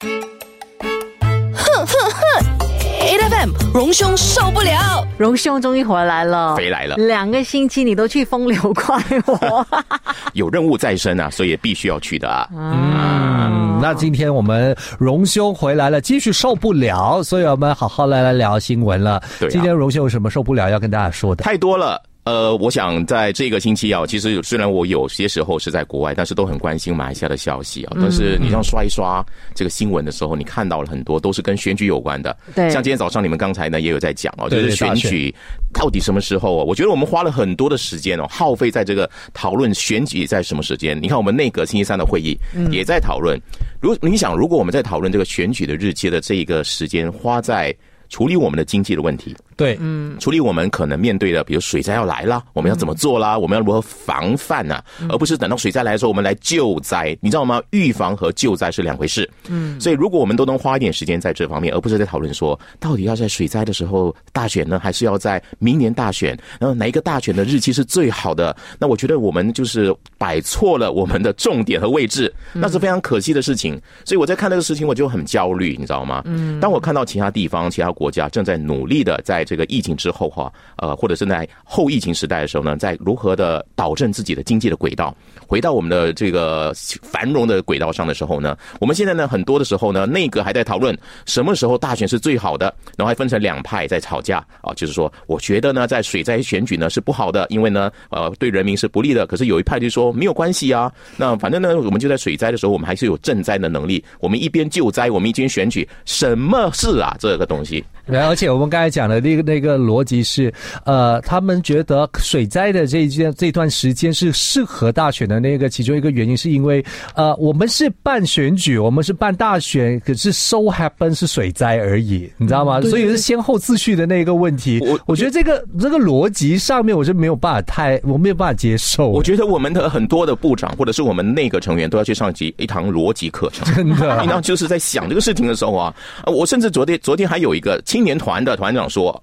哼哼哼！A F M 荣兄受不了，荣兄终于回来了，回来了两个星期你都去风流快活，有任务在身啊，所以必须要去的啊。嗯，那今天我们荣兄回来了，继续受不了，所以我们好好来来聊新闻了。对啊今天荣兄有什么受不了要跟大家说的？太多了。呃，我想在这个星期啊，其实虽然我有些时候是在国外，但是都很关心马来西亚的消息啊。但是你这样刷一刷这个新闻的时候，你看到了很多都是跟选举有关的。对像今天早上你们刚才呢也有在讲哦，就是选举到底什么时候啊？我觉得我们花了很多的时间哦，耗费在这个讨论选举在什么时间。你看我们内阁星期三的会议也在讨论。如你想，如果我们在讨论这个选举的日期的这一个时间花在处理我们的经济的问题，对，嗯处理我们可能面对的，比如水灾要来了，我们要怎么做啦？我们要如何防范呢、而不是等到水灾来的时候我们来救灾，你知道吗？预防和救灾是两回事。嗯，所以如果我们都能花一点时间在这方面，而不是在讨论说到底要在水灾的时候大选呢，还是要在明年大选？然后哪一个大选的日期是最好的？那我觉得我们就是摆错了我们的重点和位置，那是非常可惜的事情。所以我在看这个事情，我就很焦虑，你知道吗？嗯，当我看到其他地方、其他国家正在努力的在这个疫情之后哈，呃，或者是在后疫情时代的时候呢，在如何的导正自己的经济的轨道，回到我们的这个繁荣的轨道上的时候呢，我们现在呢很多的时候呢，内阁还在讨论什么时候大选是最好的，然后还分成两派在吵架啊，就是说，我觉得呢，在水灾选举呢是不好的，因为呢，呃，对人民是不利的。可是有一派就说没有关系啊，那反正呢，我们就在水灾的时候，我们还是有赈灾的能力，我们一边救灾，我们一边选举，什么事啊？这个东西。对而且我们刚才讲的那个那个逻辑是，呃，他们觉得水灾的这一件这段时间是适合大选的那个其中一个原因，是因为呃，我们是办选举，我们是办大选，可是 so happen 是水灾而已，你知道吗？所以是先后次序的那个问题。我我觉得这个这个逻辑上面我是没有办法太，我没有办法接受。我觉得我们的很多的部长或者是我们内阁成员都要去上一一堂逻辑课程。真的 平常就是在想这个事情的时候啊，呃我甚至昨天昨天还有一个青年团的团长说。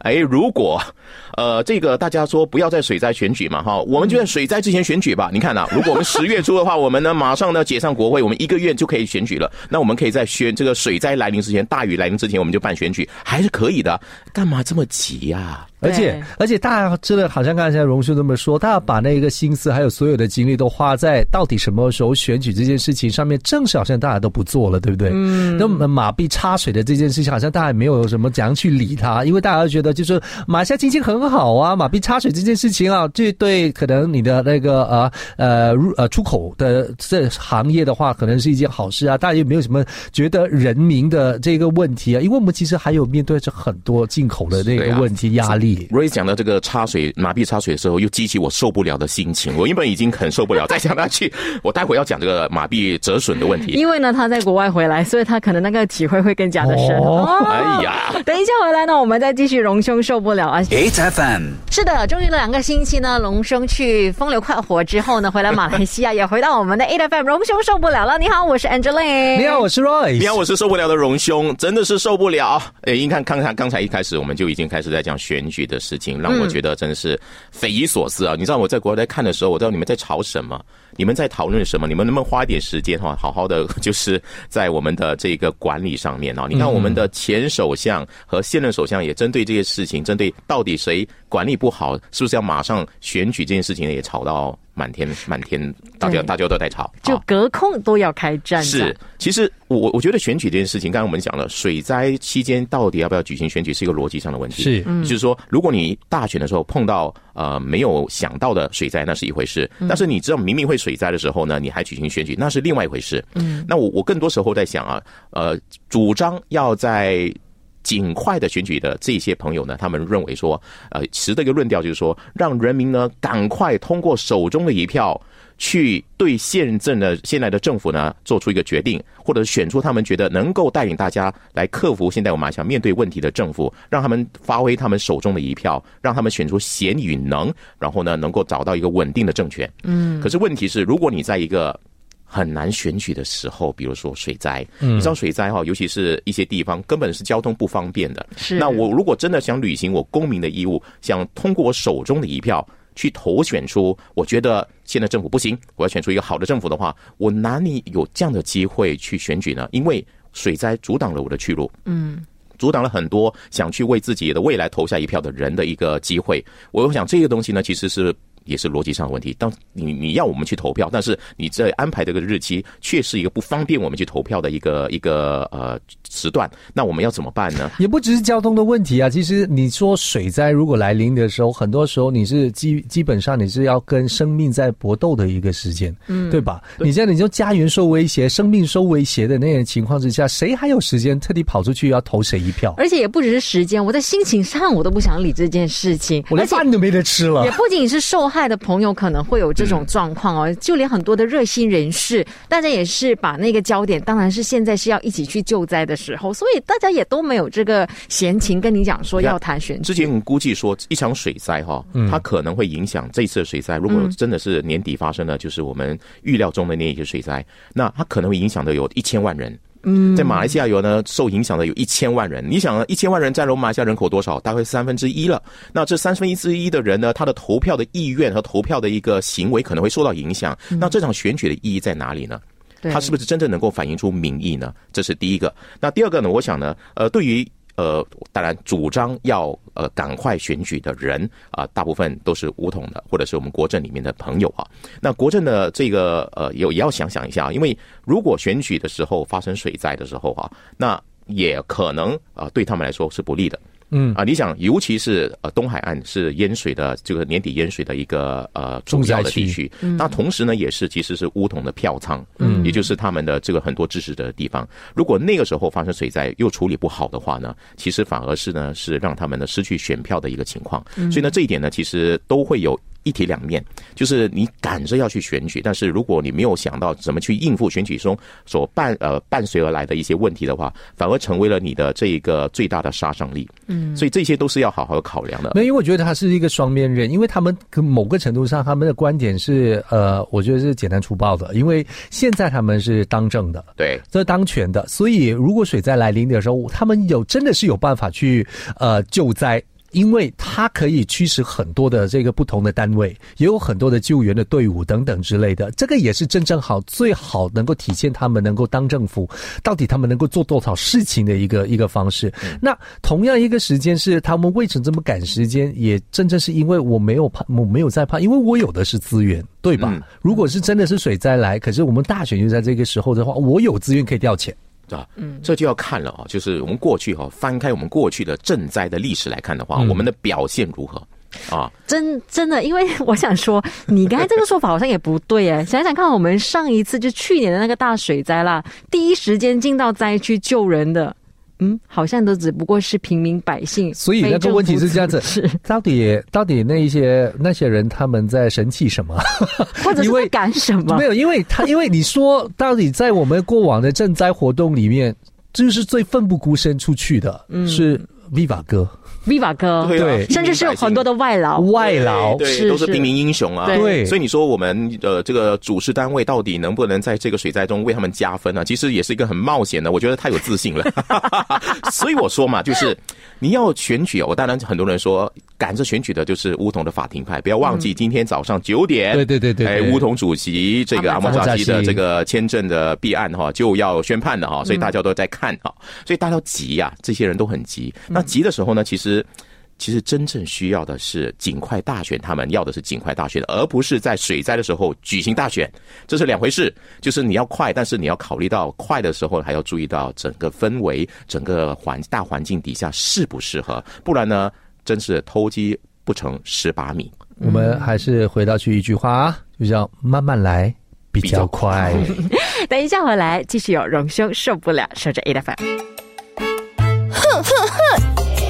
哎，如果，呃，这个大家说不要在水灾选举嘛，哈，我们就在水灾之前选举吧。你看呐、如果我们十月初的话，我们呢马上呢解散国会，我们一个月就可以选举了。那我们可以在选这个水灾来临之前，大雨来临之前，我们就办选举，还是可以的。干嘛这么急呀、而且而且大家真的好像刚才荣叔这么说，大家把那个心思还有所有的精力都花在到底什么时候选举这件事情上面，正是好像大家都不做了，对不对？嗯。那么马币插水的这件事情，好像大家也没有什么怎样去理它，因为大家都觉得就是马来西亚经济很好啊，马币插水这件事情啊，这对可能你的那个呃呃入呃出口的这行业的话，可能是一件好事啊，大家有没有什么觉得人民的这个问题啊，因为我们其实还有面对着很多进口的那对啊个问题压力。Ray 讲到这个插水马币插水的时候，又激起我受不了的心情。我原本已经很受不了，再讲下去，我待会要讲这个马币折损的问题。因为呢他在国外回来，所以他可能那个体会会更加的深。哦哦哎呀，等一下回来呢，我们再继续荣兄受不了啊！8FM. 是的，终于两个星期呢，隆兄去风流快活之后呢，回来马来西亚，也回到我们的 A F M，荣兄受不了了。你好，我是 Angeline。你好，我是 Roy。你好，我是受不了的荣兄，真的是受不了。哎，你看，看看刚才一开始我们就已经开始在讲选举的事情，让我觉得真的是匪夷所思啊！你知道我在国外在看的时候，我知道你们在吵什么，你们在讨论什么，你们能不能花一点时间哈，好好的就是在我们的这个管理上面啊？你看我们的前首相和现任首相也针对这些事情，针对到底谁管理不好，是不是要马上选举这件事情也吵到满天满天，大家大家都在吵，就啊隔空都要开战，是，其实我我觉得选举这件事情，刚刚我们讲了，水灾期间到底要不要举行选举是一个逻辑上的问题。是。就是说，如果你大选的时候碰到呃没有想到的水灾，那是一回事；但是你知道明明会水灾的时候呢，你还举行选举，那是另外一回事。嗯，那我我更多时候在想啊，呃，主张要在。尽快的选举的这些朋友呢，他们认为说，呃，持的一个论调就是说，让人民呢赶快通过手中的一票，去对现政的现在的政府呢做出一个决定，或者选出他们觉得能够带领大家来克服现在我们马来西亚面对问题的政府，让他们发挥他们手中的一票，让他们选出贤与能，然后呢能够找到一个稳定的政权。嗯，可是问题是，如果你在一个 很难选举的时候，比如说水灾，你知道水灾哈，尤其是一些地方根本是交通不方便的。是那我如果真的想履行我公民的义务，想通过我手中的一票去投选出，我觉得现在政府不行，我要选出一个好的政府的话，我哪里有这样的机会去选举呢？因为水灾阻挡了我的去路。嗯。阻挡了很多想去为自己的未来投下一票的人的一个机会。我想这个东西呢，其实是。也是逻辑上的问题。当你你要我们去投票，但是你在安排这个日期却是一个不方便我们去投票的一个一个呃时段，那我们要怎么办呢？也不只是交通的问题啊。其实你说水灾如果来临的时候，很多时候你是基基本上你是要跟生命在搏斗的一个时间，嗯，对吧？你现在你就家园受威胁、生命受威胁的那种情况之下，谁还有时间特地跑出去要投谁一票？而且也不只是时间，我在心情上我都不想理这件事情，我连饭都没得吃了。也不仅是受害。爱的朋友可能会有这种状况哦，就连很多的热心人士，大家也是把那个焦点，当然是现在是要一起去救灾的时候，所以大家也都没有这个闲情跟你讲说要谈选之前我们估计说一场水灾哈，它可能会影响这次的水灾。如果真的是年底发生的，就是我们预料中的那一些水灾，那它可能会影响的有一千万人。嗯，在马来西亚有呢，受影响的有一千万人。你想，一千万人占了马来西亚人口多少？大概三分之一了。那这三分之一的人呢，他的投票的意愿和投票的一个行为可能会受到影响。那这场选举的意义在哪里呢？它是不是真正能够反映出民意呢？这是第一个。那第二个呢？我想呢，呃，对于。呃，当然，主张要呃赶快选举的人啊，大部分都是武统的，或者是我们国政里面的朋友啊。那国政的这个呃，有也要想想一下，因为如果选举的时候发生水灾的时候啊，那也可能啊对他们来说是不利的。嗯啊，你想，尤其是呃东海岸是淹水的这个年底淹水的一个呃重要的地区，那同时呢也是其实是乌统的票仓，嗯，也就是他们的这个很多支持的地方。如果那个时候发生水灾又处理不好的话呢，其实反而是呢是让他们呢失去选票的一个情况。所以呢这一点呢其实都会有。一体两面，就是你赶着要去选举，但是如果你没有想到怎么去应付选举中所伴呃伴随而来的一些问题的话，反而成为了你的这一个最大的杀伤力。嗯，所以这些都是要好好考量的。那因为我觉得他是一个双面刃，因为他们某个程度上他们的观点是呃，我觉得是简单粗暴的，因为现在他们是当政的，对，这当权的，所以如果水灾来临的时候，他们有真的是有办法去呃救灾。因为它可以驱使很多的这个不同的单位，也有很多的救援的队伍等等之类的，这个也是真正好最好能够体现他们能够当政府，到底他们能够做多少事情的一个一个方式。那同样一个时间是他们为什么这么赶时间，也真正是因为我没有怕，我没有在怕，因为我有的是资源，对吧？如果是真的是水灾来，可是我们大选就在这个时候的话，我有资源可以调遣。啊，嗯，这就要看了啊，就是我们过去哈，翻开我们过去的赈灾的历史来看的话，我们的表现如何啊？真真的，因为 我想说，你刚才这个说法好像也不对哎，想想看，我们上一次就去年的那个大水灾啦，第一时间进到灾区救人的。嗯，好像都只不过是平民百姓，所以那个问题是这样子：到底到底那一些那些人他们在生气什么，或者是干什么？没有，因为他 因为你说到底在我们过往的赈灾活动里面，就是最奋不顾身出去的是 Viva 哥。Viva 哥，对，甚至是有很多的外劳，外劳对，都是平民英雄啊。对，所以你说我们呃这个主事单位到底能不能在这个水灾中为他们加分呢？其实也是一个很冒险的。我觉得太有自信了。所以我说嘛，就是你要选举，我当然很多人说赶着选举的就是乌统的法庭派，不要忘记今天早上九点，对对对对，哎，乌统主席这个阿莫扎基的这个签证的弊案哈就要宣判了哈，所以大家都在看哈，所以大家急呀，这些人都很急。那急的时候呢，其实。其实真正需要的是尽快大选，他们要的是尽快大选，而不是在水灾的时候举行大选，这是两回事。就是你要快，但是你要考虑到快的时候，还要注意到整个氛围、整个环大环境底下适不适合，不然呢，真是偷鸡不成蚀把米。我们还是回到去一句话啊，就叫慢慢来比较快。等一下回来继续有荣兄受不了，守着 A F M。哼哼哼。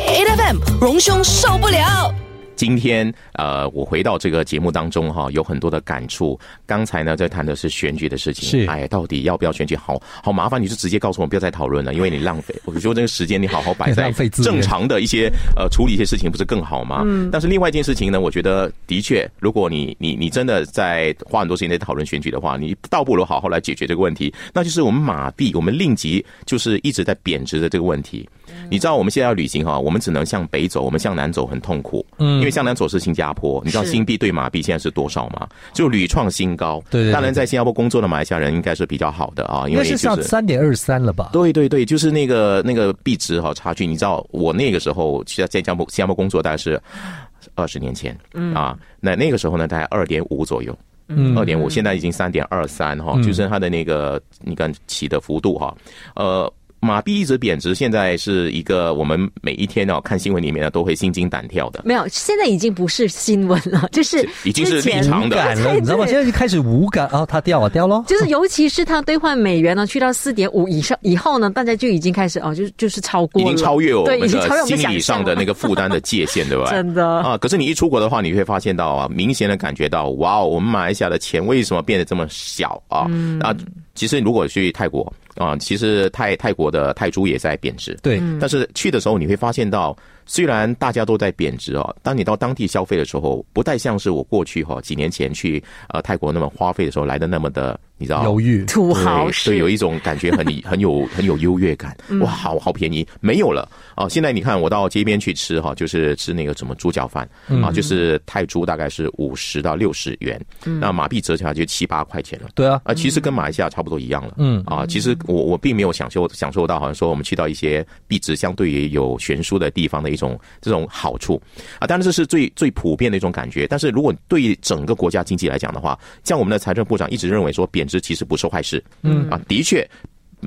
A F M 荣兄受不了。今天呃，我回到这个节目当中哈，有很多的感触。刚才呢，在谈的是选举的事情，是哎，到底要不要选举？好好麻烦，你就直接告诉我，不要再讨论了，因为你浪费。我觉得这个时间你好好摆在 正常的一些呃处理一些事情，不是更好吗？嗯。但是另外一件事情呢，我觉得的确，如果你你你真的在花很多时间在讨论选举的话，你倒不如好好来解决这个问题。那就是我们马币，我们令吉就是一直在贬值的这个问题。你知道我们现在要旅行哈，我们只能向北走，我们向南走很痛苦，嗯。因为向南走是新加坡，你知道新币对马币现在是多少吗？就屡创新高。对当然在新加坡工作的马来西亚人应该是比较好的啊，因为就是三点二三了吧？对对对，就是那个那个币值哈差距，你知道我那个时候在在新加坡新加坡工作大概是二十年前，嗯啊，那那个时候呢大概二点五左右。嗯二点五，现在已经三点二三哈，就是它的那个你看起的幅度哈，呃。马币一直贬值，现在是一个我们每一天哦看新闻里面呢都会心惊胆跳的，没有，现在已经不是新闻了，就是已经是之前立场的感了，你知道吗？现在就开始无感啊，它掉啊掉喽。就是尤其是它兑换美元呢，去到四点五以上以后呢，大家就已经开始哦，就是就是超过了，已经超越我对，们已经超越的我们心理上的那个负担的界限，对吧？真的啊，可是你一出国的话，你会发现到啊，明显的感觉到，哇哦，我们马来西亚的钱为什么变得这么小啊？嗯啊，其实如果去泰国啊，其实泰泰国的泰铢也在贬值，对，但是去的时候你会发现到，虽然大家都在贬值哦，当你到当地消费的时候，不太像是我过去哈、几年前去呃泰国那么花费的时候来的那么的，你知道犹豫。土豪对，对，有一种感觉很 很有很有优越感。哇，好好便宜，没有了。啊！现在你看，我到街边去吃哈，就是吃那个什么猪脚饭啊，就是泰铢大概是五十到六十元，那马币折起来就七八块钱了。对啊，啊，其实跟马来西亚差不多一样了。嗯。啊，其实我我并没有享受享受到，好像说我们去到一些币值相对于有悬殊的地方的一种这种好处啊。当然这是最最普遍的一种感觉。但是如果对于整个国家经济来讲的话，像我们的财政部长一直认为说贬值其实不是坏事。嗯啊，的确。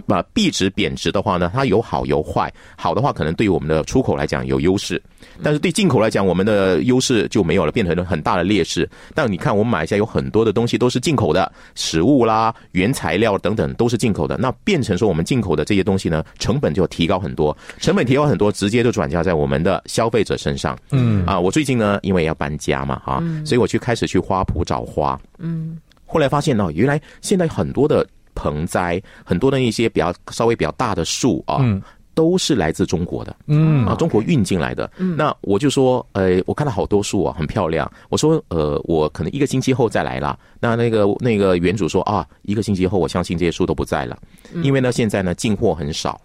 啊，币值贬值的话呢，它有好有坏。好的话，可能对于我们的出口来讲有优势，但是对进口来讲，我们的优势就没有了，变成了很大的劣势。但你看，我们马来西亚有很多的东西都是进口的，食物啦、原材料等等都是进口的，那变成说我们进口的这些东西呢，成本就提高很多，成本提高很多，直接就转嫁在我们的消费者身上。嗯啊，我最近呢，因为要搬家嘛，哈、所以我去开始去花圃找花。嗯，后来发现呢、原来现在很多的盆栽，很多的一些比较稍微比较大的树啊。嗯都是来自中国的，嗯啊，中国运进来的。那我就说，呃，我看到好多树啊，很漂亮。我说，呃，我可能一个星期后再来啦。那那个那个园主说啊，一个星期后，我相信这些树都不在了，因为呢，现在呢进货很少。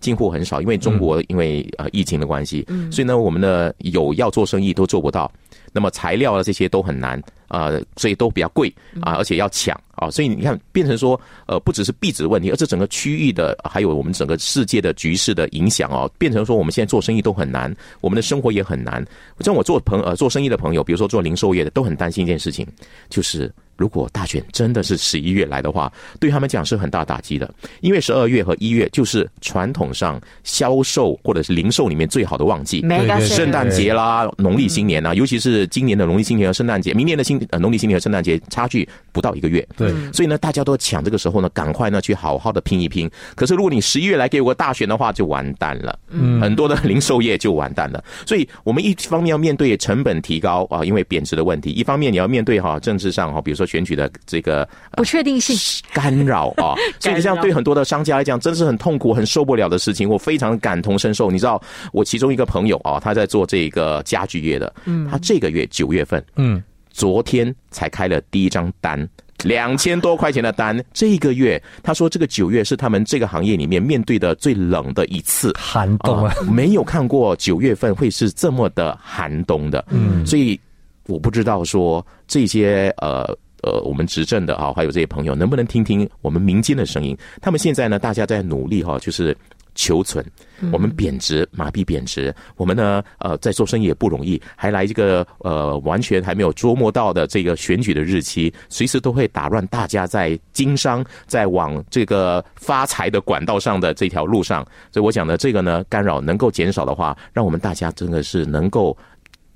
进货很少，因为中国因为呃疫情的关系，所以呢，我们的有要做生意都做不到。那么材料啊这些都很难啊、呃所以都比较贵啊，而且要抢啊，所以你看变成说呃不只是币值问题，而是整个区域的还有我们整个世界的局势的影响哦，变成说我们现在做生意都很难，我们的生活也很难。像我做朋呃做生意的朋友，比如说做零售业的，都很担心一件事情，就是。如果大选真的是十一月来的话，对他们讲是很大打击的，因为十二月和一月就是传统上销售或者是零售里面最好的旺季。圣诞节啦，农历新年啊，尤其是今年的农历新年和圣诞节，明年的新呃农历新年和圣诞节差距不到一个月。对，所以呢，大家都抢这个时候呢，赶快呢去好好的拼一拼。可是如果你十一月来给我个大选的话，就完蛋了，嗯，很多的零售业就完蛋了。所以我们一方面要面对成本提高啊，因为贬值的问题；一方面你要面对哈政治上哈，比如说选举的这个不确定性，干扰啊，所以这样对很多的商家来讲，真是很痛苦、很受不了的事情。我非常感同身受。你知道，我其中一个朋友啊，他在做这个家具业的，嗯，他这个月九月份，嗯，昨天才开了第一张单。两千多块钱的单，这个月他说这个九月是他们这个行业里面面对的最冷的一次，寒冬啊，没有看过九月份会是这么的寒冬的，嗯，所以我不知道说这些呃呃我们执政的啊，还有这些朋友能不能听听我们民间的声音？他们现在呢，大家在努力哈、就是。求存，我们贬值，马币贬值，我们呢，呃，在做生意也不容易，还来一个呃，完全还没有捉摸到的这个选举的日期，随时都会打乱大家在经商、在往这个发财的管道上的这条路上。所以我讲的这个呢，干扰能够减少的话，让我们大家真的是能够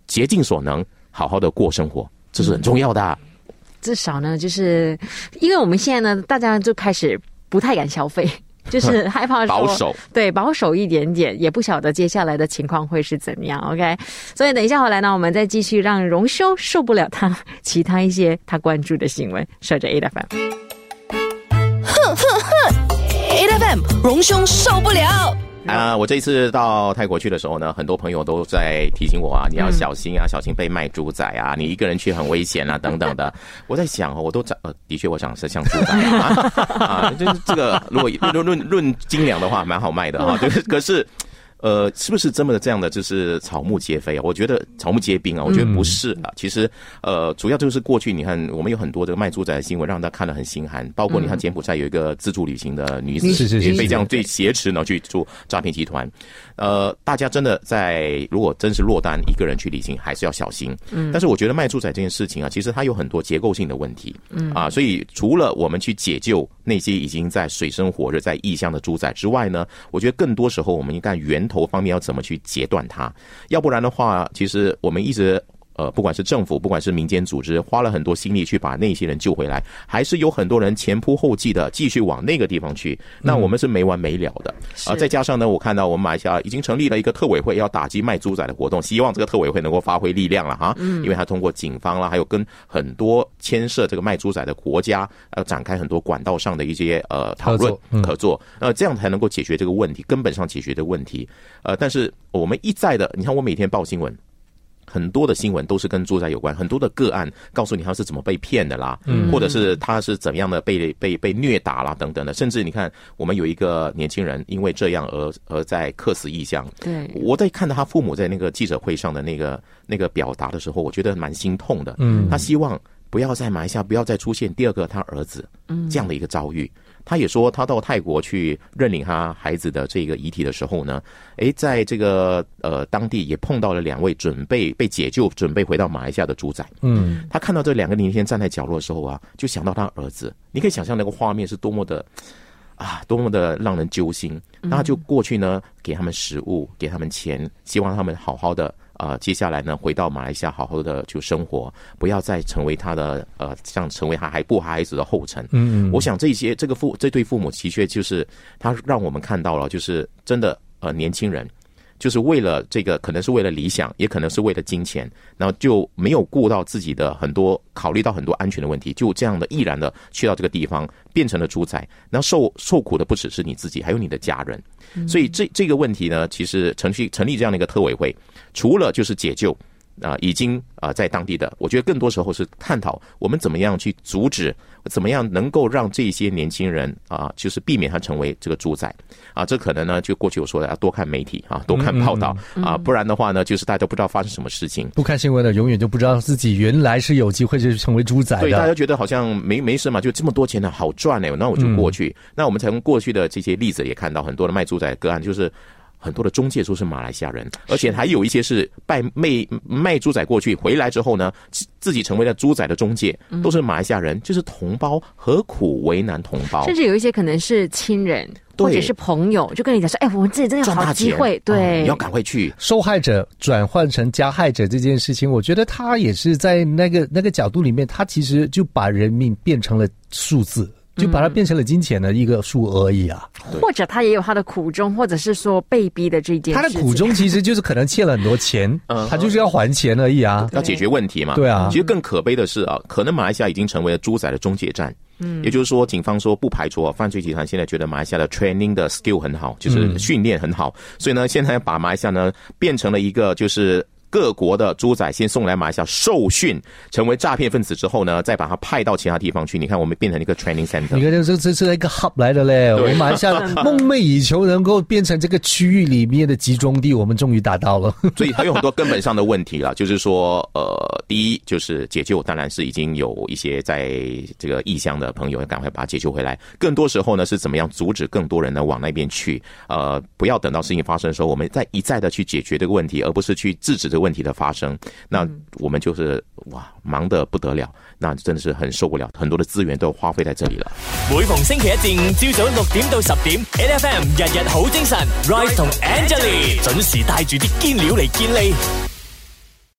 竭尽所能，好好的过生活，这是很重要的啊。至少呢，就是因为我们现在呢，大家就开始不太敢消费。就是害怕保守，对保守一点点，也不晓得接下来的情况会是怎么样。OK，所以等一下回来呢，我们再继续让荣兄受不了他其他一些他关注的新闻，守着 A F M 哼哼哼。A F M 荣兄受不了。啊、我这一次到泰国去的时候呢，很多朋友都在提醒我啊，你要小心啊，小心被卖猪仔啊，你一个人去很危险啊，等等的。我在想哦，我都长呃，的确我长得像猪仔啊，啊，就是这个如果论论论斤两的话，蛮好卖的啊、就是可是。呃，是不是这么的这样的就是草木皆非啊？我觉得草木皆兵啊，我觉得不是啊。其实呃，主要就是过去你看，我们有很多这个卖猪仔的新闻，让大家看得很心寒。包括你看柬埔寨有一个自助旅行的女子，是是是也被这样对挟持呢去做诈骗集团。呃，大家真的在如果真是落单一个人去旅行，还是要小心。嗯，但是我觉得卖猪仔这件事情啊，其实它有很多结构性的问题。嗯啊，所以除了我们去解救那些已经在水深火热、在异乡的猪仔之外呢，我觉得更多时候我们应该源头方面要怎么去截断它，要不然的话，其实我们一直。呃，不管是政府，不管是民间组织，花了很多心力去把那些人救回来，还是有很多人前仆后继的继续往那个地方去，那我们是没完没了的啊！再加上呢，我看到我们马来西亚已经成立了一个特委会，要打击卖猪仔的活动，希望这个特委会能够发挥力量了哈，因为他通过警方啦，还有跟很多牵涉这个卖猪仔的国家，呃，展开很多管道上的一些呃讨论合作，呃，这样才能够解决这个问题，根本上解决的问题。呃，但是我们一再的，你看我每天报新闻。很多的新闻都是跟住宅有关，很多的个案告诉你他是怎么被骗的啦，或者是他是怎样的被被被虐打啦等等的，甚至你看我们有一个年轻人因为这样而而在客死异乡。对，我在看到他父母在那个记者会上的那个那个表达的时候，我觉得蛮心痛的。嗯，他希望不要在马来西亚不要再出现第二个他儿子这样的一个遭遇。他也说，他到泰国去认领他孩子的这个遗体的时候呢，诶，在这个呃当地也碰到了两位准备被解救、准备回到马来西亚的猪仔。嗯，他看到这两个年轻人站在角落的时候啊，就想到他儿子。你可以想象那个画面是多么的啊，多么的让人揪心。那他就过去呢，给他们食物，给他们钱，希望他们好好的。啊，接下来呢，回到马来西亚好好的就生活，不要再成为他的呃，像成为他还不孩子的后尘。嗯，我想这些这个父这对父母的确就是他让我们看到了，就是真的呃年轻人。就是为了这个，可能是为了理想，也可能是为了金钱，然后就没有顾到自己的很多，考虑到很多安全的问题，就这样的毅然的去到这个地方，变成了猪仔，那受受苦的不只是你自己，还有你的家人。所以这这个问题呢，其实程序成立这样的一个特委会，除了就是解救。啊，已经啊，在当地的，我觉得更多时候是探讨我们怎么样去阻止，怎么样能够让这些年轻人啊，就是避免他成为这个猪仔啊。这可能呢，就过去我说的，要多看媒体啊，多看报道啊，不然的话呢，就是大家不知道发生什么事情。不看新闻的，永远就不知道自己原来是有机会是成为猪仔的。对，大家觉得好像没没什么，就这么多钱呢，好赚哎，那我就过去。那我们从过去的这些例子也看到，很多的卖猪仔个案就是。很多的中介都是马来西亚人，而且还有一些是卖卖卖猪仔过去，回来之后呢，自己成为了猪仔的中介，都是马来西亚人，就是同胞，何苦为难同胞？甚至有一些可能是亲人或者是朋友，就跟你讲说：“哎，我们自己真的有好机会，对，你要赶快去。”受害者转换成加害者这件事情，我觉得他也是在那个那个角度里面，他其实就把人命变成了数字。就把它变成了金钱的一个数额而已啊，或者他也有他的苦衷，或者是说被逼的这件。他的苦衷其实就是可能欠了很多钱，他就是要还钱而已啊，要解决问题嘛。对啊，其实更可悲的是啊，可能马来西亚已经成为了猪仔的终结站。嗯，也就是说，警方说不排除啊犯罪集团现在觉得马来西亚的 training 的 skill 很好，就是训练很好，所以呢，现在把马来西亚呢变成了一个就是。各国的猪仔先送来马来西亚受训，成为诈骗分子之后呢，再把他派到其他地方去。你看，我们变成一个 training center。你看，这这是一个 hub 来的嘞。我们马来西亚梦寐以求能够变成这个区域里面的集中地，我们终于达到了。所以还有很多根本上的问题了，就是说，呃，第一就是解救，当然是已经有一些在这个异乡的朋友要赶快把他解救回来。更多时候呢，是怎么样阻止更多人呢往那边去？呃，不要等到事情发生的时候，我们再一再的去解决这个问题，而不是去制止这个。问题的发生，那我们就是哇，忙得不得了，那真的是很受不了，很多的资源都花费在这里了。每逢星期一至五朝早六点到十点，N F M 日日好精神，Rise 同 Angelie 准时带住啲坚料嚟坚利。